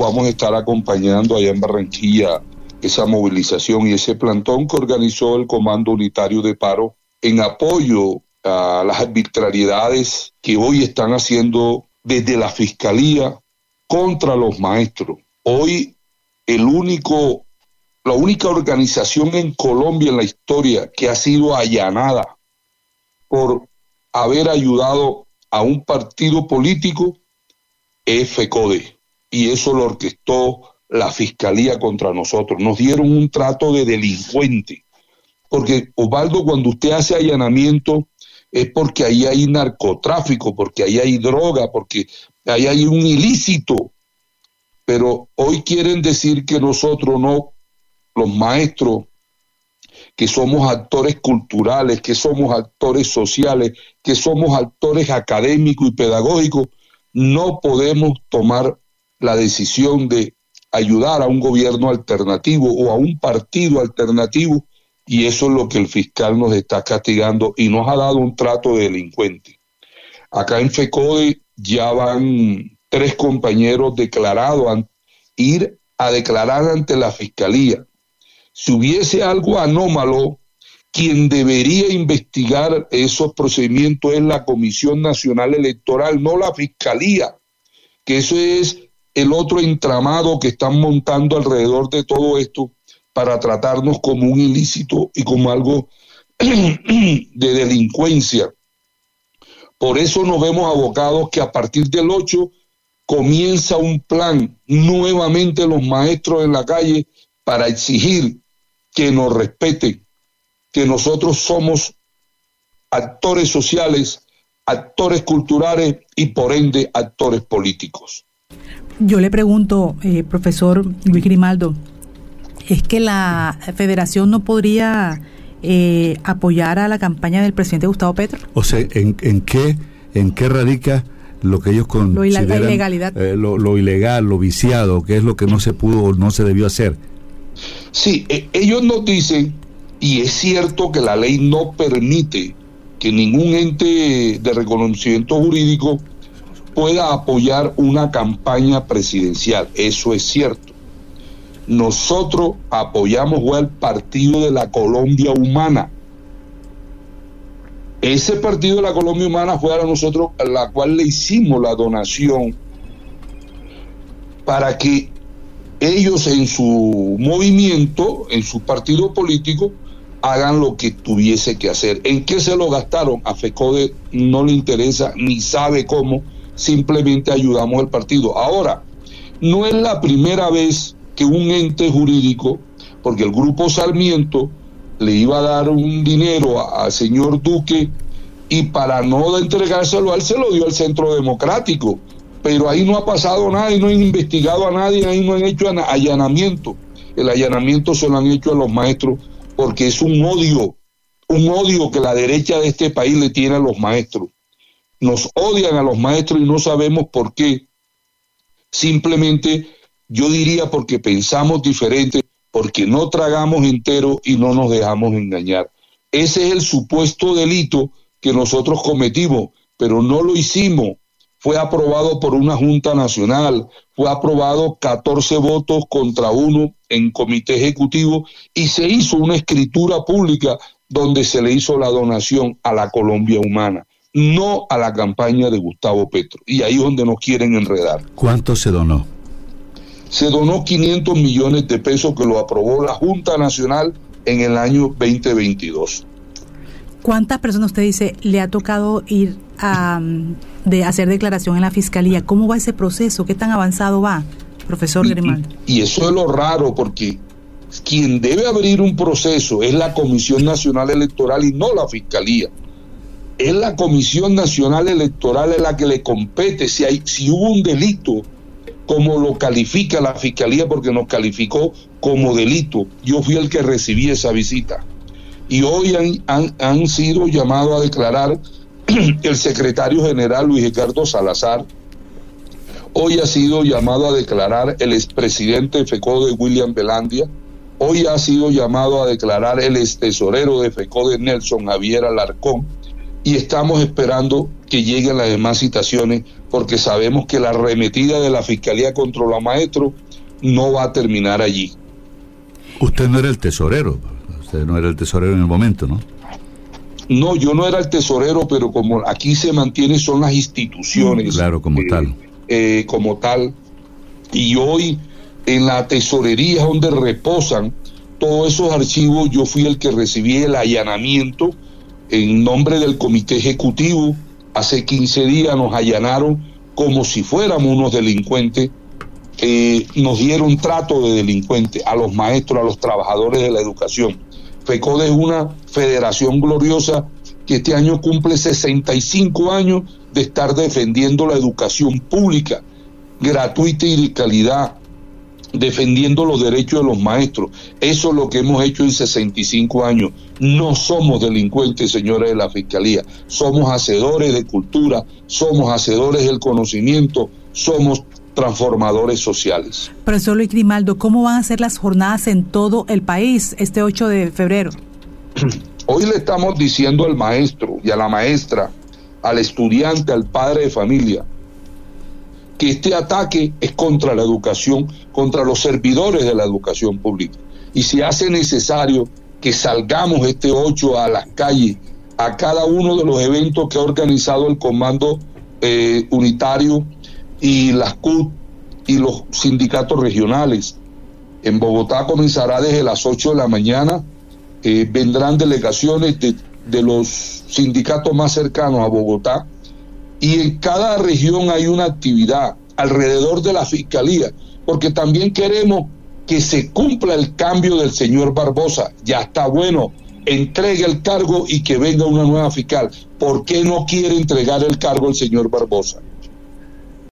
vamos a estar acompañando allá en Barranquilla esa movilización y ese plantón que organizó el Comando Unitario de Paro en apoyo a las arbitrariedades que hoy están haciendo desde la Fiscalía contra los maestros. Hoy el único, la única organización en Colombia en la historia que ha sido allanada por haber ayudado a un partido político es FECODE. Y eso lo orquestó la fiscalía contra nosotros. Nos dieron un trato de delincuente. Porque, Osvaldo, cuando usted hace allanamiento es porque ahí hay narcotráfico, porque ahí hay droga, porque ahí hay un ilícito. Pero hoy quieren decir que nosotros no, los maestros, que somos actores culturales, que somos actores sociales, que somos actores académicos y pedagógicos, no podemos tomar la decisión de ayudar a un gobierno alternativo o a un partido alternativo y eso es lo que el fiscal nos está castigando y nos ha dado un trato de delincuente. Acá en FECODE ya van tres compañeros declarados a ir a declarar ante la fiscalía. Si hubiese algo anómalo, quien debería investigar esos procedimientos es la Comisión Nacional Electoral, no la Fiscalía, que eso es el otro entramado que están montando alrededor de todo esto para tratarnos como un ilícito y como algo de delincuencia. Por eso nos vemos abocados que a partir del 8 comienza un plan nuevamente los maestros en la calle para exigir que nos respeten, que nosotros somos actores sociales, actores culturales y por ende actores políticos. Yo le pregunto, eh, profesor Luis Grimaldo, ¿es que la federación no podría eh, apoyar a la campaña del presidente Gustavo Petro? O sea, ¿en, qué, en qué radica lo que ellos consideran lo, ilegalidad. Eh, lo, ilegal, lo viciado, que es lo que no se pudo o no se debió hacer? Sí, ellos nos dicen, y es cierto que la ley no permite que ningún ente de reconocimiento jurídico pueda apoyar una campaña presidencial. Eso es cierto. Nosotros apoyamos al Partido de la Colombia Humana. Ese Partido de la Colombia Humana fue a nosotros a la cual le hicimos la donación para que ellos en su movimiento, en su partido político, hagan lo que tuviese que hacer. ¿En qué se lo gastaron? A FECODE no le interesa ni sabe cómo simplemente ayudamos al partido. Ahora, no es la primera vez que un ente jurídico, porque el grupo Sarmiento le iba a dar un dinero al señor Duque y para no entregárselo a él se lo dio al Centro Democrático, pero ahí no ha pasado nada y no han investigado a nadie, ahí no han hecho allanamiento. El allanamiento se lo han hecho a los maestros porque es un odio, un odio que la derecha de este país le tiene a los maestros nos odian a los maestros y no sabemos por qué. Simplemente yo diría porque pensamos diferente, porque no tragamos entero y no nos dejamos engañar. Ese es el supuesto delito que nosotros cometimos, pero no lo hicimos. Fue aprobado por una Junta Nacional, fue aprobado 14 votos contra uno en comité ejecutivo y se hizo una escritura pública donde se le hizo la donación a la Colombia Humana no a la campaña de Gustavo Petro. Y ahí es donde nos quieren enredar. ¿Cuánto se donó? Se donó 500 millones de pesos que lo aprobó la Junta Nacional en el año 2022. ¿Cuántas personas usted dice le ha tocado ir a de hacer declaración en la fiscalía? ¿Cómo va ese proceso? ¿Qué tan avanzado va, profesor Grimaldo? y eso es lo raro porque quien debe abrir un proceso es la Comisión Nacional Electoral y no la Fiscalía es la Comisión Nacional Electoral la que le compete si, hay, si hubo un delito, como lo califica la Fiscalía, porque nos calificó como delito. Yo fui el que recibí esa visita. Y hoy han, han, sido llamados a declarar el secretario general Luis Ricardo Salazar, Hoy ha sido llamado a declarar el expresidente de FECODE William Belandia. Hoy ha sido llamado a declarar el ex tesorero de FECODE Nelson Javier Alarcón y estamos esperando que lleguen las demás citaciones porque sabemos que la arremetida de la Fiscalía contra los maestros no va a terminar allí. Usted no era el tesorero, usted no era el tesorero en el momento, ¿no? No, yo no era el tesorero, pero como aquí se mantiene son las instituciones. Claro, como eh, tal. Eh, como tal. Y hoy en la tesorería donde reposan todos esos archivos, yo fui el que recibí el allanamiento en nombre del comité ejecutivo. Hace 15 días nos allanaron como si fuéramos unos delincuentes. Eh, nos dieron trato de delincuentes a los maestros, a los trabajadores de la educación. FECODE es una federación gloriosa que este año cumple 65 años de estar defendiendo la educación pública, gratuita y de calidad, defendiendo los derechos de los maestros. Eso es lo que hemos hecho en 65 años. No somos delincuentes, señores de la Fiscalía. Somos hacedores de cultura, somos hacedores del conocimiento, somos transformadores sociales. Profesor Luis Grimaldo, ¿cómo van a ser las jornadas en todo el país este 8 de febrero? Hoy le estamos diciendo al maestro y a la maestra, al estudiante, al padre de familia, que este ataque es contra la educación, contra los servidores de la educación pública. Y si hace necesario que salgamos este 8 a las calles, a cada uno de los eventos que ha organizado el Comando eh, Unitario y las CUT y los sindicatos regionales. En Bogotá comenzará desde las 8 de la mañana, eh, vendrán delegaciones de, de los sindicatos más cercanos a Bogotá, y en cada región hay una actividad alrededor de la fiscalía, porque también queremos que se cumpla el cambio del señor Barbosa. Ya está bueno, entregue el cargo y que venga una nueva fiscal. ¿Por qué no quiere entregar el cargo el señor Barbosa?